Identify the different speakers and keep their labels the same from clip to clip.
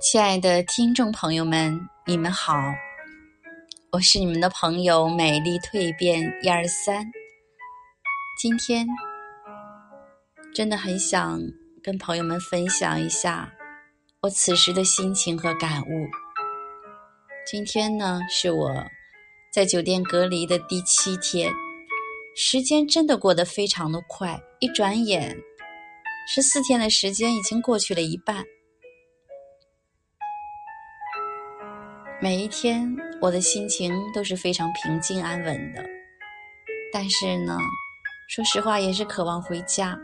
Speaker 1: 亲爱的听众朋友们，你们好，我是你们的朋友美丽蜕变一二三。今天真的很想跟朋友们分享一下我此时的心情和感悟。今天呢，是我在酒店隔离的第七天，时间真的过得非常的快，一转眼，十四天的时间已经过去了一半。每一天，我的心情都是非常平静安稳的。但是呢，说实话，也是渴望回家，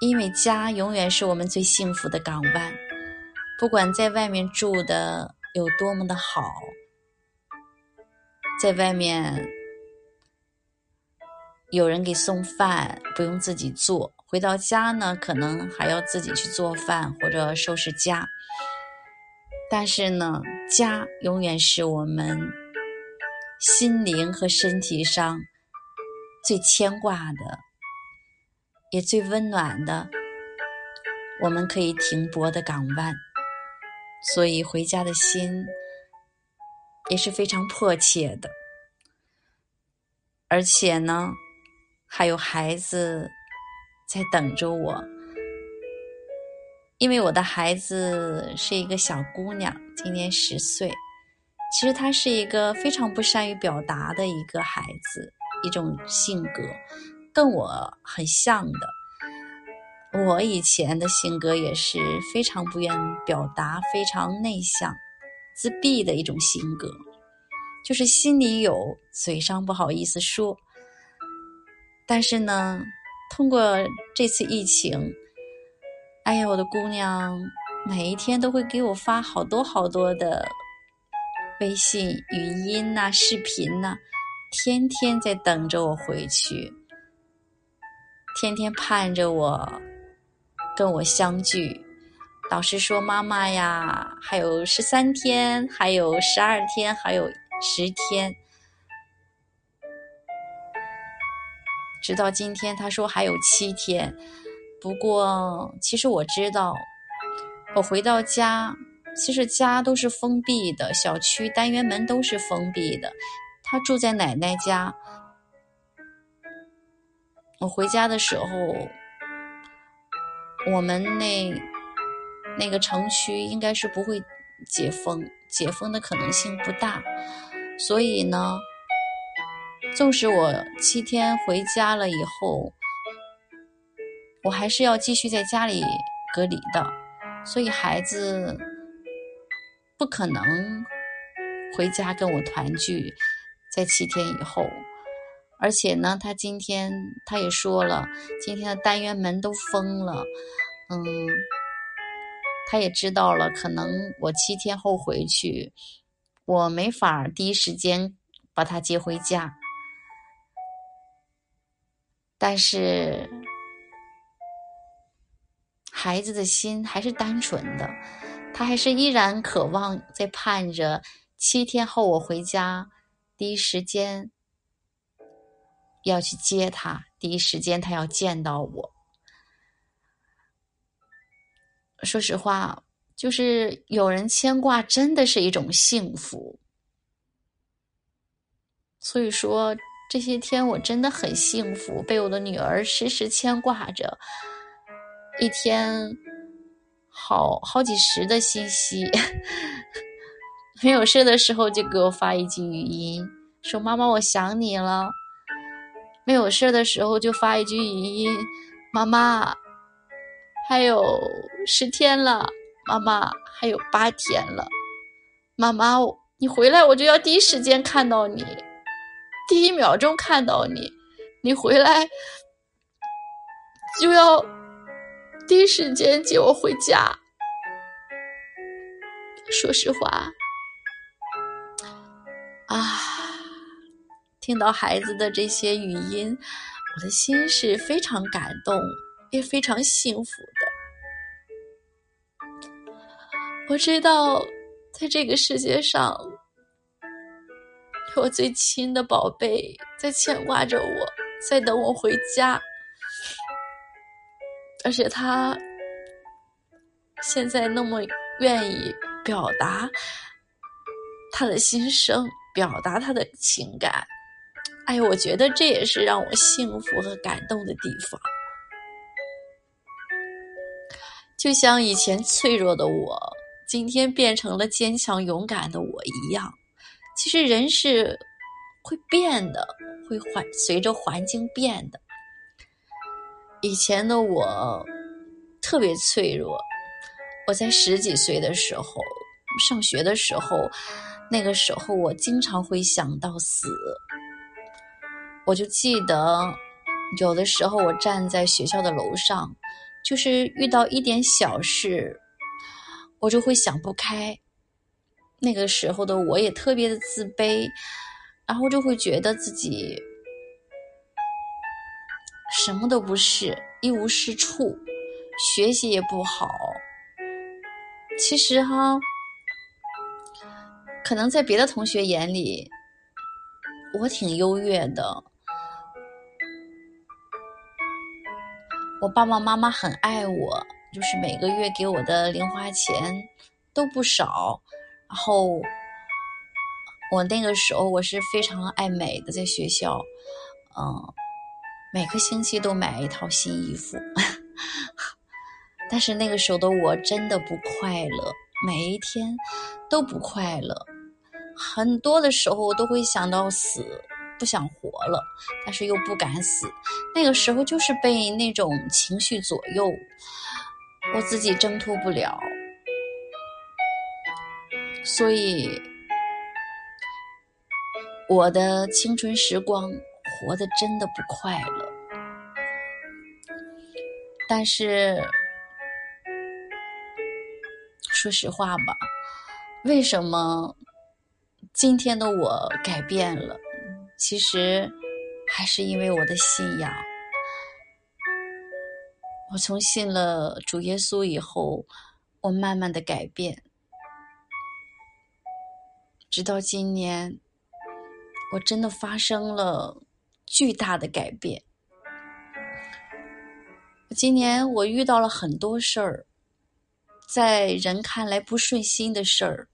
Speaker 1: 因为家永远是我们最幸福的港湾。不管在外面住的有多么的好，在外面有人给送饭，不用自己做；回到家呢，可能还要自己去做饭或者收拾家。但是呢，家永远是我们心灵和身体上最牵挂的，也最温暖的，我们可以停泊的港湾。所以回家的心也是非常迫切的，而且呢，还有孩子在等着我。因为我的孩子是一个小姑娘，今年十岁。其实她是一个非常不善于表达的一个孩子，一种性格跟我很像的。我以前的性格也是非常不愿表达、非常内向、自闭的一种性格，就是心里有，嘴上不好意思说。但是呢，通过这次疫情。哎呀，我的姑娘，每一天都会给我发好多好多的微信、语音呐、视频呐，天天在等着我回去，天天盼着我跟我相聚。老师说：“妈妈呀，还有十三天，还有十二天，还有十天。”直到今天，他说还有七天。不过，其实我知道，我回到家，其实家都是封闭的，小区单元门都是封闭的。他住在奶奶家，我回家的时候，我们那那个城区应该是不会解封，解封的可能性不大。所以呢，纵使我七天回家了以后。我还是要继续在家里隔离的，所以孩子不可能回家跟我团聚，在七天以后。而且呢，他今天他也说了，今天的单元门都封了，嗯，他也知道了，可能我七天后回去，我没法第一时间把他接回家，但是。孩子的心还是单纯的，他还是依然渴望在盼着七天后我回家，第一时间要去接他，第一时间他要见到我。说实话，就是有人牵挂，真的是一种幸福。所以说，这些天我真的很幸福，被我的女儿时时牵挂着。一天，好好几十的信息，没有事的时候就给我发一句语音，说妈妈我想你了。没有事的时候就发一句语音，妈妈还有十天了，妈妈还有八天了，妈妈你回来我就要第一时间看到你，第一秒钟看到你，你回来就要。第一时间接我回家。说实话，啊，听到孩子的这些语音，我的心是非常感动，也非常幸福的。我知道，在这个世界上，我最亲的宝贝在牵挂着我，在等我回家。而且他现在那么愿意表达他的心声，表达他的情感。哎，我觉得这也是让我幸福和感动的地方。就像以前脆弱的我，今天变成了坚强勇敢的我一样。其实人是会变的，会环随着环境变的。以前的我特别脆弱，我在十几岁的时候上学的时候，那个时候我经常会想到死。我就记得，有的时候我站在学校的楼上，就是遇到一点小事，我就会想不开。那个时候的我也特别的自卑，然后就会觉得自己什么都不是，一无是处，学习也不好。其实哈，可能在别的同学眼里，我挺优越的。我爸爸妈妈很爱我，就是每个月给我的零花钱都不少。然后我那个时候我是非常爱美的，在学校，嗯，每个星期都买一套新衣服。但是那个时候的我真的不快乐，每一天都不快乐，很多的时候都会想到死。不想活了，但是又不敢死。那个时候就是被那种情绪左右，我自己挣脱不了，所以我的青春时光活得真的不快乐。但是说实话吧，为什么今天的我改变了？其实还是因为我的信仰。我从信了主耶稣以后，我慢慢的改变，直到今年，我真的发生了巨大的改变。今年我遇到了很多事儿，在人看来不顺心的事儿。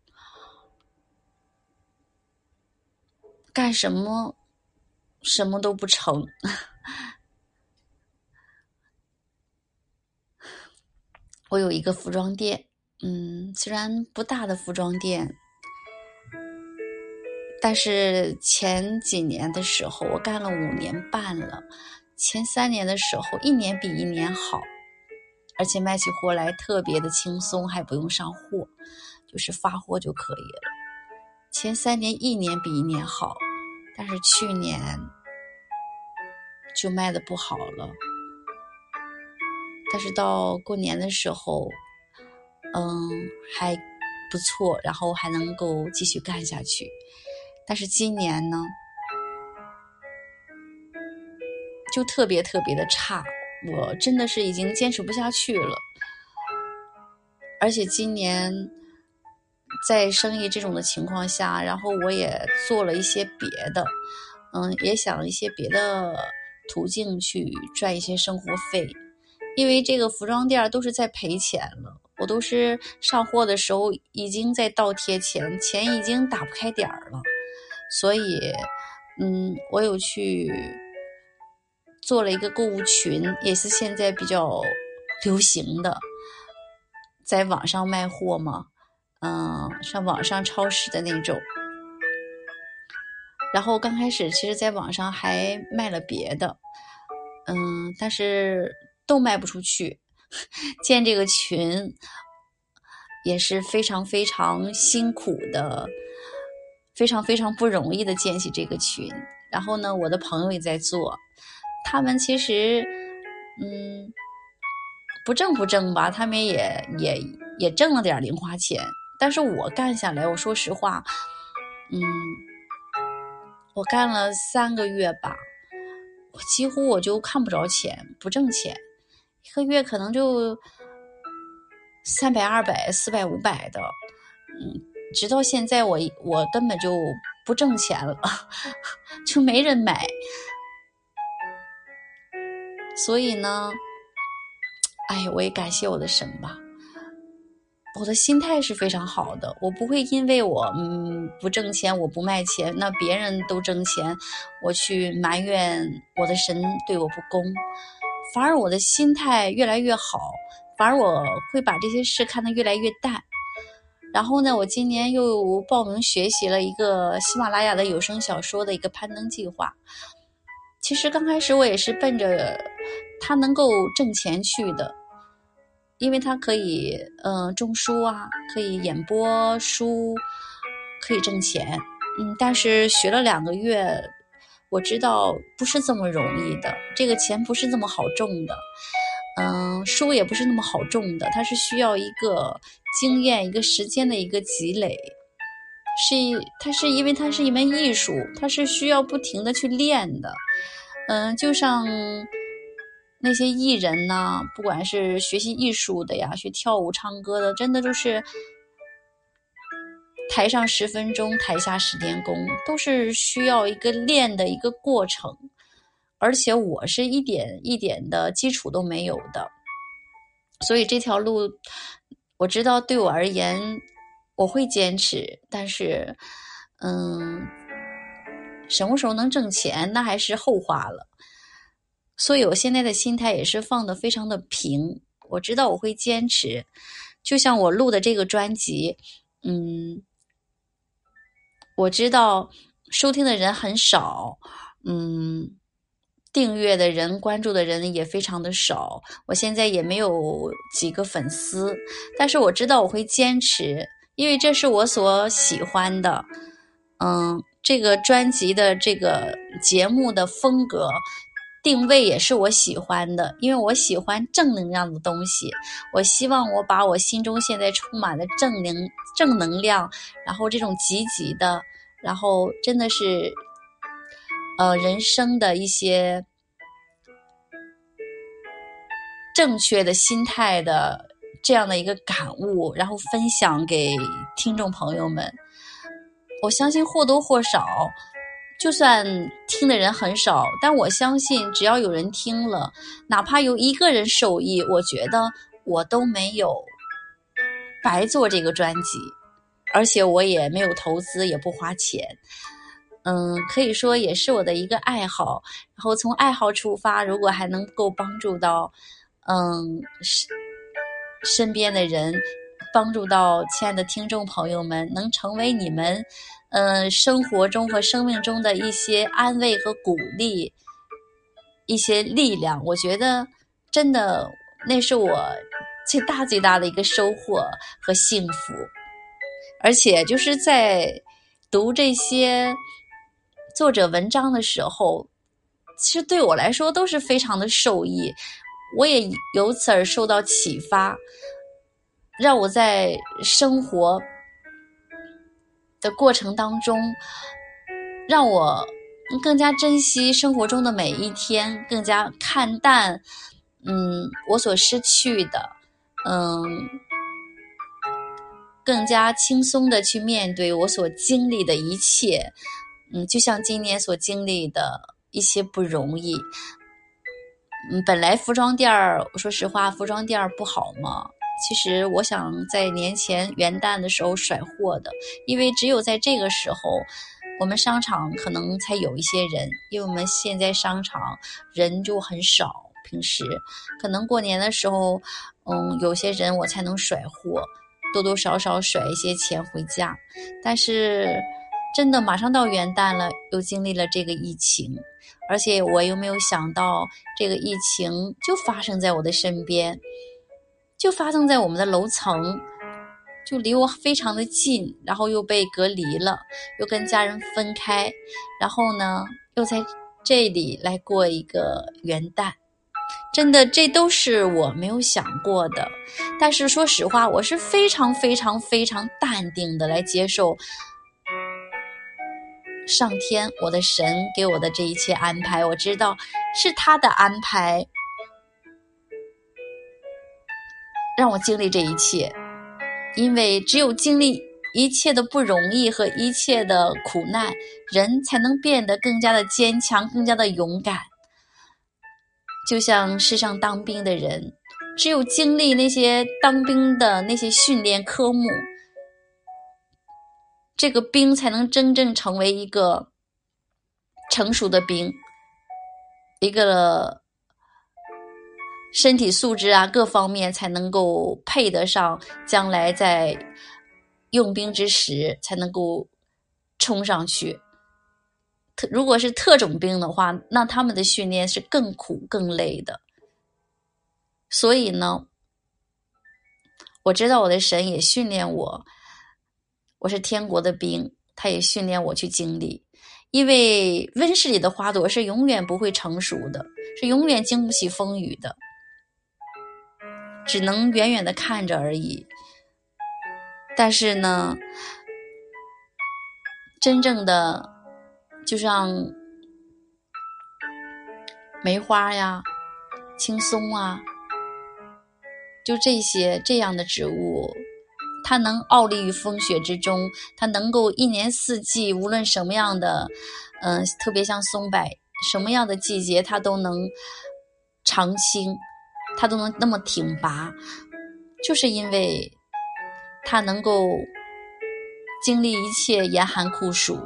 Speaker 1: 干什么，什么都不成。我有一个服装店，嗯，虽然不大的服装店，但是前几年的时候，我干了五年半了。前三年的时候，一年比一年好，而且卖起货来特别的轻松，还不用上货，就是发货就可以了。前三年一年比一年好。但是去年就卖的不好了，但是到过年的时候，嗯，还不错，然后还能够继续干下去。但是今年呢，就特别特别的差，我真的是已经坚持不下去了。而且今年。在生意这种的情况下，然后我也做了一些别的，嗯，也想一些别的途径去赚一些生活费，因为这个服装店都是在赔钱了，我都是上货的时候已经在倒贴钱，钱已经打不开点儿了，所以，嗯，我有去做了一个购物群，也是现在比较流行的，在网上卖货嘛。嗯，像网上超市的那种，然后刚开始其实在网上还卖了别的，嗯，但是都卖不出去。建这个群也是非常非常辛苦的，非常非常不容易的建起这个群。然后呢，我的朋友也在做，他们其实嗯不挣不挣吧，他们也也也挣了点零花钱。但是我干下来，我说实话，嗯，我干了三个月吧，我几乎我就看不着钱，不挣钱，一个月可能就三百、二百、四百、五百的，嗯，直到现在我我根本就不挣钱了，就没人买，所以呢，哎，我也感谢我的神吧。我的心态是非常好的，我不会因为我嗯不挣钱，我不卖钱，那别人都挣钱，我去埋怨我的神对我不公，反而我的心态越来越好，反而我会把这些事看得越来越淡。然后呢，我今年又报名学习了一个喜马拉雅的有声小说的一个攀登计划。其实刚开始我也是奔着他能够挣钱去的。因为它可以，嗯，种书啊，可以演播书，可以挣钱，嗯，但是学了两个月，我知道不是这么容易的，这个钱不是这么好挣的，嗯，书也不是那么好种的，它是需要一个经验、一个时间的一个积累，是，它是因为它是一门艺术，它是需要不停的去练的，嗯，就像。那些艺人呢，不管是学习艺术的呀，学跳舞、唱歌的，真的就是台上十分钟，台下十年功，都是需要一个练的一个过程。而且我是一点一点的基础都没有的，所以这条路我知道对我而言我会坚持，但是，嗯，什么时候能挣钱，那还是后话了。所以，我现在的心态也是放的非常的平。我知道我会坚持，就像我录的这个专辑，嗯，我知道收听的人很少，嗯，订阅的人、关注的人也非常的少。我现在也没有几个粉丝，但是我知道我会坚持，因为这是我所喜欢的。嗯，这个专辑的这个节目的风格。定位也是我喜欢的，因为我喜欢正能量的东西。我希望我把我心中现在充满的正能正能量，然后这种积极的，然后真的是，呃，人生的一些正确的心态的这样的一个感悟，然后分享给听众朋友们。我相信或多或少。就算听的人很少，但我相信只要有人听了，哪怕有一个人受益，我觉得我都没有白做这个专辑，而且我也没有投资，也不花钱，嗯，可以说也是我的一个爱好。然后从爱好出发，如果还能够帮助到，嗯，身边的人，帮助到亲爱的听众朋友们，能成为你们。嗯，生活中和生命中的一些安慰和鼓励，一些力量，我觉得真的那是我最大最大的一个收获和幸福。而且就是在读这些作者文章的时候，其实对我来说都是非常的受益，我也由此而受到启发，让我在生活。的过程当中，让我更加珍惜生活中的每一天，更加看淡，嗯，我所失去的，嗯，更加轻松的去面对我所经历的一切，嗯，就像今年所经历的一些不容易，嗯，本来服装店儿，说实话，服装店儿不好嘛。其实我想在年前元旦的时候甩货的，因为只有在这个时候，我们商场可能才有一些人，因为我们现在商场人就很少，平时可能过年的时候，嗯，有些人我才能甩货，多多少少甩一些钱回家。但是真的马上到元旦了，又经历了这个疫情，而且我又没有想到这个疫情就发生在我的身边。就发生在我们的楼层，就离我非常的近，然后又被隔离了，又跟家人分开，然后呢，又在这里来过一个元旦，真的，这都是我没有想过的。但是说实话，我是非常非常非常淡定的来接受上天，我的神给我的这一切安排，我知道是他的安排。让我经历这一切，因为只有经历一切的不容易和一切的苦难，人才能变得更加的坚强，更加的勇敢。就像世上当兵的人，只有经历那些当兵的那些训练科目，这个兵才能真正成为一个成熟的兵，一个身体素质啊各方面才能够配得上将来在用兵之时才能够冲上去。特如果是特种兵的话，那他们的训练是更苦更累的。所以呢，我知道我的神也训练我，我是天国的兵，他也训练我去经历。因为温室里的花朵是永远不会成熟的，是永远经不起风雨的，只能远远的看着而已。但是呢，真正的就像梅花呀、青松啊。就这些这样的植物，它能傲立于风雪之中，它能够一年四季，无论什么样的，嗯，特别像松柏，什么样的季节它都能长青，它都能那么挺拔，就是因为它能够经历一切严寒酷暑，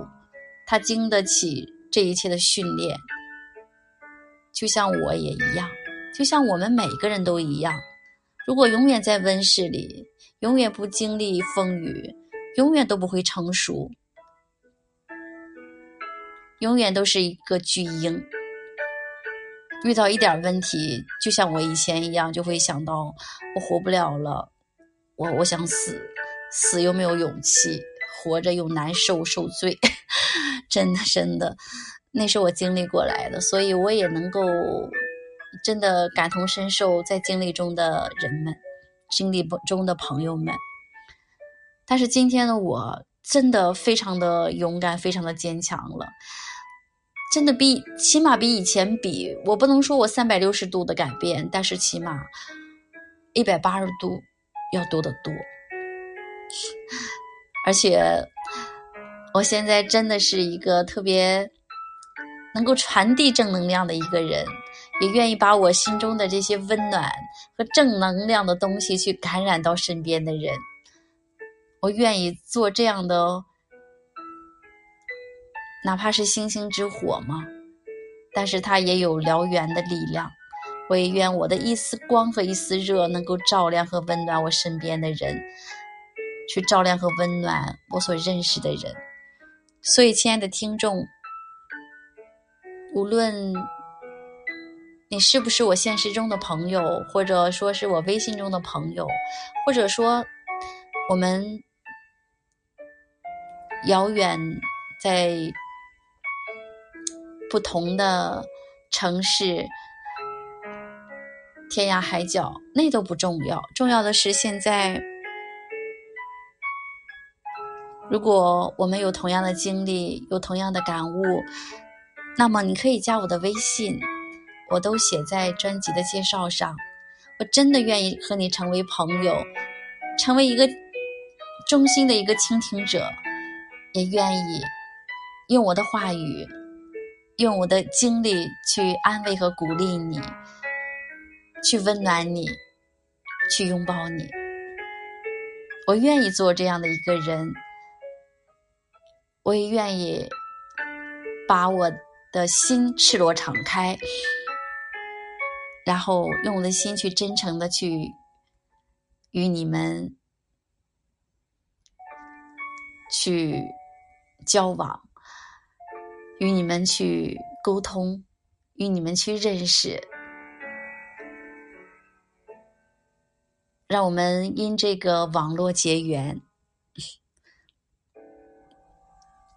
Speaker 1: 它经得起这一切的训练，就像我也一样，就像我们每个人都一样。如果永远在温室里，永远不经历风雨，永远都不会成熟，永远都是一个巨婴。遇到一点问题，就像我以前一样，就会想到我活不了了，我我想死，死又没有勇气，活着又难受受罪，真的真的，那是我经历过来的，所以我也能够。真的感同身受，在经历中的人们，经历中的朋友们。但是今天的我，真的非常的勇敢，非常的坚强了。真的比起码比以前比，我不能说我三百六十度的改变，但是起码一百八十度要多得多。而且我现在真的是一个特别能够传递正能量的一个人。也愿意把我心中的这些温暖和正能量的东西去感染到身边的人。我愿意做这样的，哪怕是星星之火嘛，但是它也有燎原的力量。我也愿我的一丝光和一丝热能够照亮和温暖我身边的人，去照亮和温暖我所认识的人。所以，亲爱的听众，无论。你是不是我现实中的朋友，或者说是我微信中的朋友，或者说我们遥远在不同的城市，天涯海角，那都不重要。重要的是现在，如果我们有同样的经历，有同样的感悟，那么你可以加我的微信。我都写在专辑的介绍上。我真的愿意和你成为朋友，成为一个衷心的一个倾听者，也愿意用我的话语，用我的经历去安慰和鼓励你，去温暖你，去拥抱你。我愿意做这样的一个人，我也愿意把我的心赤裸敞开。然后用我的心去真诚的去与你们去交往，与你们去沟通，与你们去认识，让我们因这个网络结缘。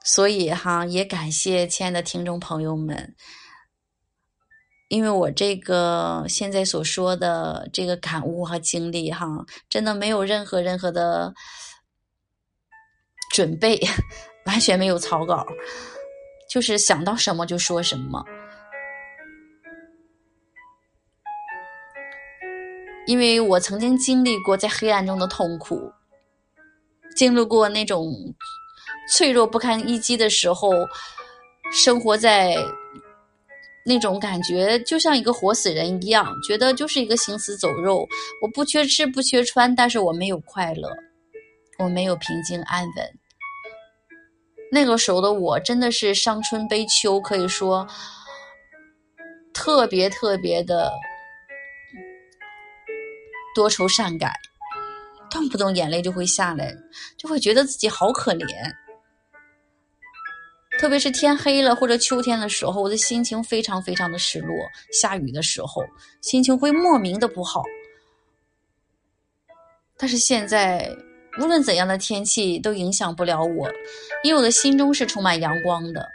Speaker 1: 所以哈，也感谢亲爱的听众朋友们。因为我这个现在所说的这个感悟和经历，哈，真的没有任何任何的准备，完全没有草稿，就是想到什么就说什么。因为我曾经经历过在黑暗中的痛苦，经历过那种脆弱不堪一击的时候，生活在。那种感觉就像一个活死人一样，觉得就是一个行尸走肉。我不缺吃不缺穿，但是我没有快乐，我没有平静安稳。那个时候的我真的是伤春悲秋，可以说特别特别的多愁善感，动不动眼泪就会下来，就会觉得自己好可怜。特别是天黑了或者秋天的时候，我的心情非常非常的失落。下雨的时候，心情会莫名的不好。但是现在，无论怎样的天气都影响不了我，因为我的心中是充满阳光的。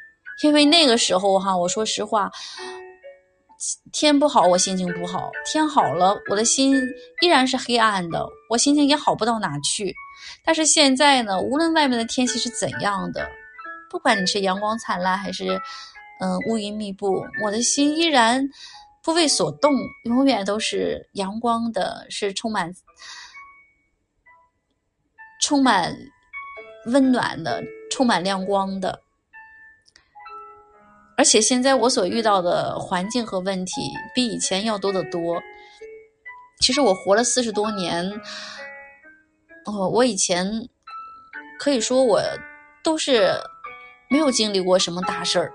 Speaker 1: 因为那个时候哈，我说实话，天不好我心情不好，天好了我的心依然是黑暗的，我心情也好不到哪去。但是现在呢，无论外面的天气是怎样的。不管你是阳光灿烂还是，嗯，乌云密布，我的心依然不为所动，永远都是阳光的，是充满充满温暖的，充满亮光的。而且现在我所遇到的环境和问题比以前要多得多。其实我活了四十多年，哦，我以前可以说我都是。没有经历过什么大事儿，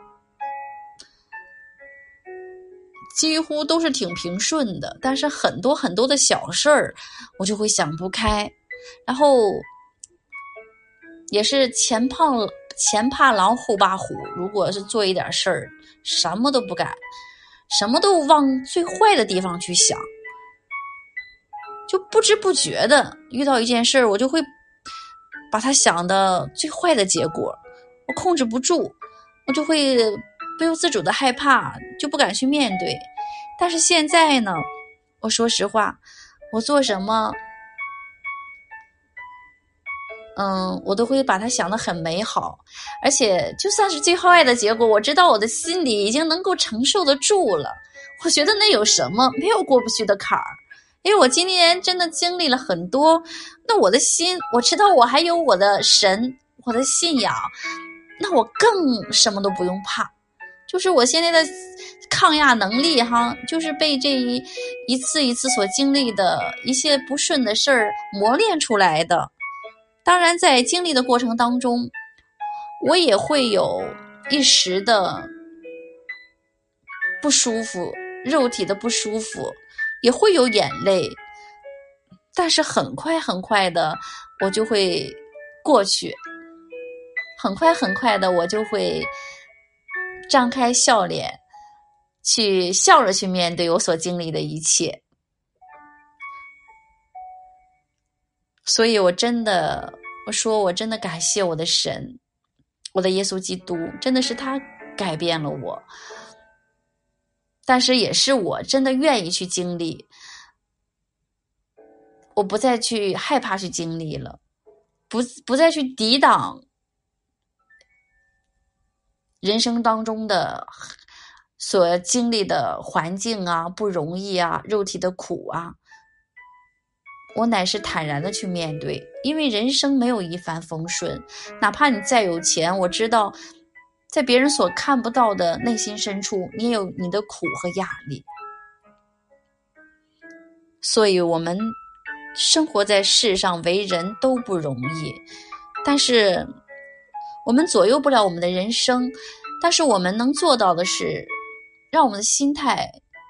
Speaker 1: 几乎都是挺平顺的。但是很多很多的小事儿，我就会想不开，然后也是前怕前怕狼后怕虎。如果是做一点事儿，什么都不敢，什么都往最坏的地方去想，就不知不觉的遇到一件事儿，我就会把它想的最坏的结果。我控制不住，我就会不由自主的害怕，就不敢去面对。但是现在呢，我说实话，我做什么，嗯，我都会把它想的很美好。而且就算是最坏的结果，我知道我的心里已经能够承受得住了。我觉得那有什么，没有过不去的坎儿。因为我今年真的经历了很多，那我的心，我知道我还有我的神，我的信仰。那我更什么都不用怕，就是我现在的抗压能力哈，就是被这一一次一次所经历的一些不顺的事儿磨练出来的。当然，在经历的过程当中，我也会有一时的不舒服，肉体的不舒服，也会有眼泪，但是很快很快的，我就会过去。很快很快的，我就会张开笑脸，去笑着去面对我所经历的一切。所以，我真的，我说，我真的感谢我的神，我的耶稣基督，真的是他改变了我。但是，也是我真的愿意去经历，我不再去害怕去经历了，不不再去抵挡。人生当中的所经历的环境啊，不容易啊，肉体的苦啊，我乃是坦然的去面对，因为人生没有一帆风顺，哪怕你再有钱，我知道，在别人所看不到的内心深处，你也有你的苦和压力。所以，我们生活在世上，为人都不容易，但是。我们左右不了我们的人生，但是我们能做到的是，让我们的心态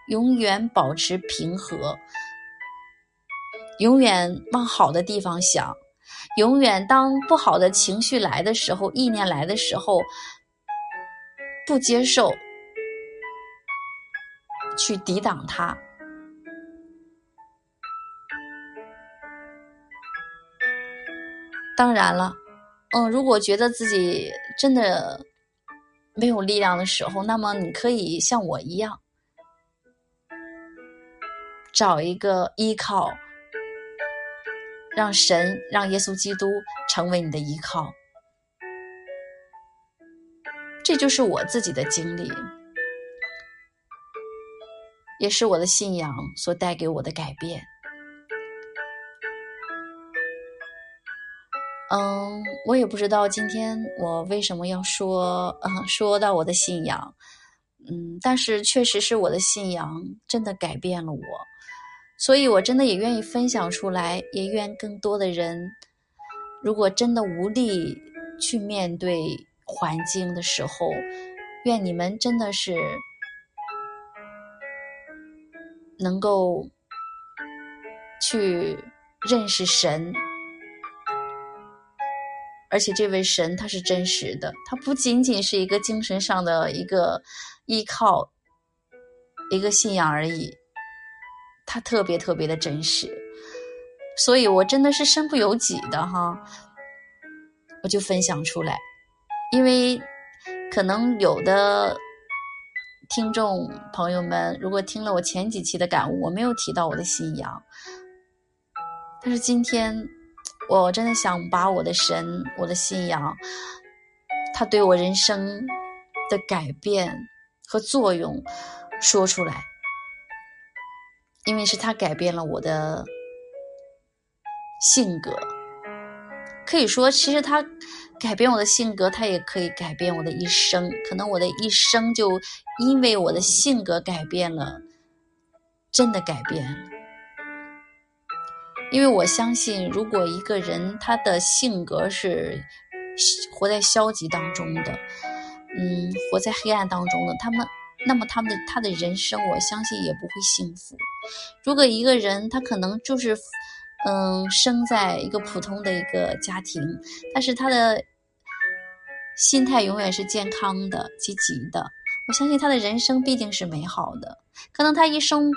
Speaker 1: 永远保持平和，永远往好的地方想，永远当不好的情绪来的时候，意念来的时候，不接受，去抵挡它。当然了。嗯，如果觉得自己真的没有力量的时候，那么你可以像我一样，找一个依靠，让神、让耶稣基督成为你的依靠。这就是我自己的经历，也是我的信仰所带给我的改变。嗯，我也不知道今天我为什么要说，嗯，说到我的信仰，嗯，但是确实是我的信仰真的改变了我，所以我真的也愿意分享出来，也愿更多的人，如果真的无力去面对环境的时候，愿你们真的是能够去认识神。而且这位神他是真实的，他不仅仅是一个精神上的一个依靠，一个信仰而已，他特别特别的真实，所以我真的是身不由己的哈，我就分享出来，因为可能有的听众朋友们如果听了我前几期的感悟，我没有提到我的信仰，但是今天。我真的想把我的神、我的信仰，他对我人生的改变和作用说出来，因为是他改变了我的性格。可以说，其实他改变我的性格，他也可以改变我的一生。可能我的一生就因为我的性格改变了，真的改变了。因为我相信，如果一个人他的性格是活在消极当中的，嗯，活在黑暗当中的，他们，那么他们的他的人生，我相信也不会幸福。如果一个人他可能就是，嗯，生在一个普通的一个家庭，但是他的心态永远是健康的、积极的，我相信他的人生必定是美好的。可能他一生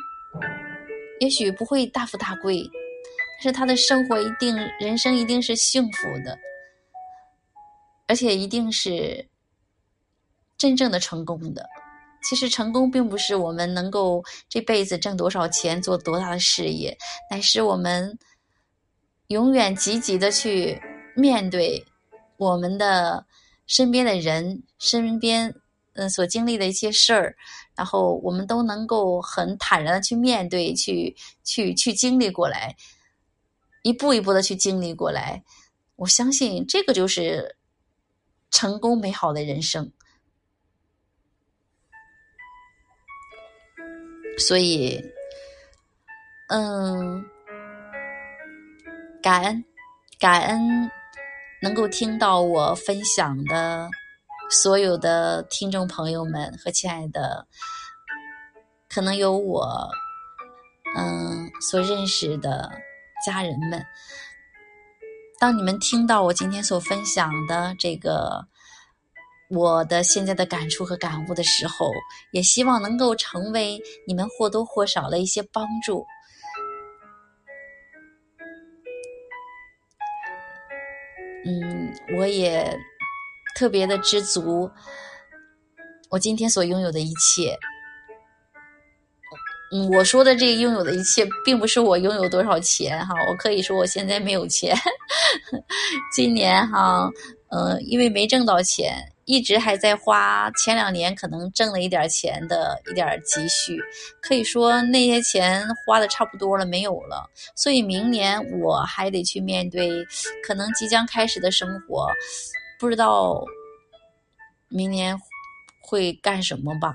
Speaker 1: 也许不会大富大贵。是他的生活一定，人生一定是幸福的，而且一定是真正的成功的。其实成功并不是我们能够这辈子挣多少钱、做多大的事业，乃是我们永远积极的去面对我们的身边的人、身边嗯所经历的一些事儿，然后我们都能够很坦然的去面对、去去去经历过来。一步一步的去经历过来，我相信这个就是成功美好的人生。所以，嗯，感恩感恩能够听到我分享的所有的听众朋友们和亲爱的，可能有我嗯所认识的。家人们，当你们听到我今天所分享的这个我的现在的感触和感悟的时候，也希望能够成为你们或多或少的一些帮助。嗯，我也特别的知足，我今天所拥有的一切。嗯，我说的这拥有的一切，并不是我拥有多少钱哈。我可以说我现在没有钱，今年哈，嗯，因为没挣到钱，一直还在花。前两年可能挣了一点钱的一点积蓄，可以说那些钱花的差不多了，没有了。所以明年我还得去面对可能即将开始的生活，不知道明年会干什么吧。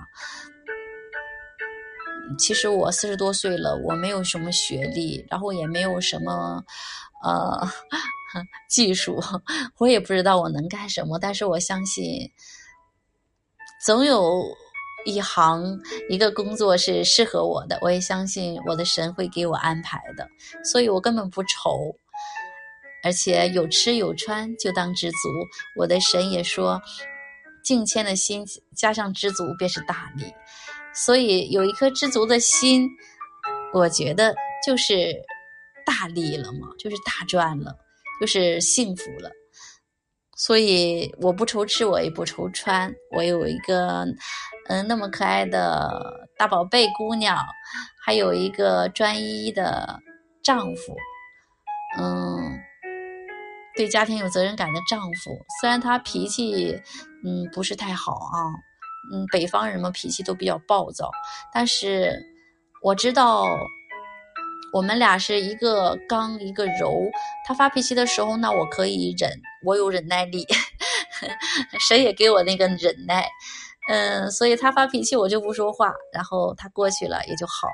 Speaker 1: 其实我四十多岁了，我没有什么学历，然后也没有什么，呃，技术，我也不知道我能干什么。但是我相信，总有一行一个工作是适合我的。我也相信我的神会给我安排的，所以我根本不愁，而且有吃有穿就当知足。我的神也说，敬谦的心加上知足便是大利。所以有一颗知足的心，我觉得就是大利了嘛，就是大赚了，就是幸福了。所以我不愁吃，我也不愁穿，我有一个嗯那么可爱的大宝贝姑娘，还有一个专一的丈夫，嗯，对家庭有责任感的丈夫。虽然他脾气嗯不是太好啊。嗯，北方人嘛，脾气都比较暴躁。但是我知道，我们俩是一个刚一个柔。他发脾气的时候，那我可以忍，我有忍耐力。谁也给我那个忍耐。嗯，所以他发脾气我就不说话，然后他过去了也就好了。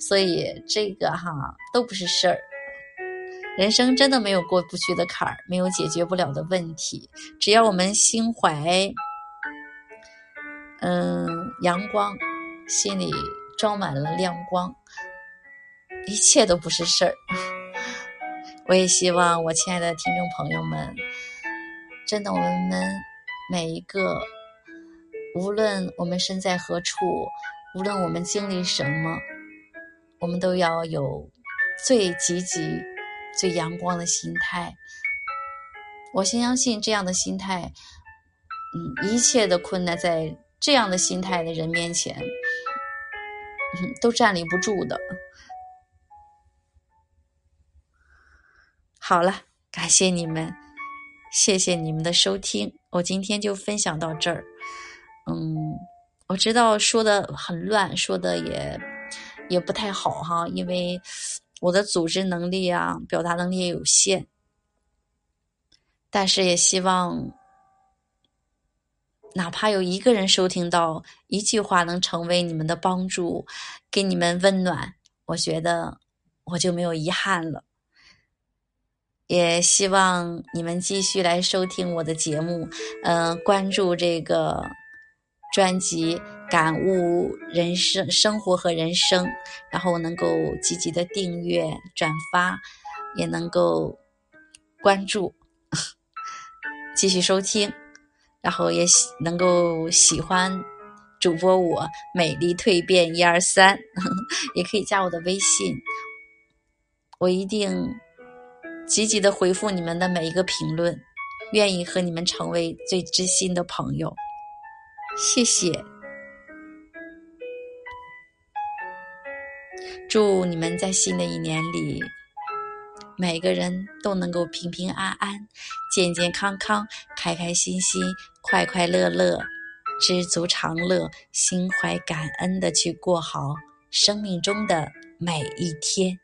Speaker 1: 所以这个哈都不是事儿。人生真的没有过不去的坎儿，没有解决不了的问题。只要我们心怀，嗯，阳光，心里装满了亮光，一切都不是事儿。我也希望我亲爱的听众朋友们，真的，我们每一个，无论我们身在何处，无论我们经历什么，我们都要有最积极。最阳光的心态，我相信这样的心态，嗯，一切的困难在这样的心态的人面前，都站立不住的。好了，感谢你们，谢谢你们的收听，我今天就分享到这儿。嗯，我知道说的很乱，说的也也不太好哈，因为。我的组织能力啊，表达能力也有限，但是也希望，哪怕有一个人收听到一句话，能成为你们的帮助，给你们温暖，我觉得我就没有遗憾了。也希望你们继续来收听我的节目，嗯，关注这个专辑。感悟人生、生活和人生，然后能够积极的订阅、转发，也能够关注，继续收听，然后也喜能够喜欢主播我美丽蜕变一二三，也可以加我的微信，我一定积极的回复你们的每一个评论，愿意和你们成为最知心的朋友，谢谢。祝你们在新的一年里，每个人都能够平平安安、健健康康、开开心心、快快乐乐、知足常乐、心怀感恩的去过好生命中的每一天。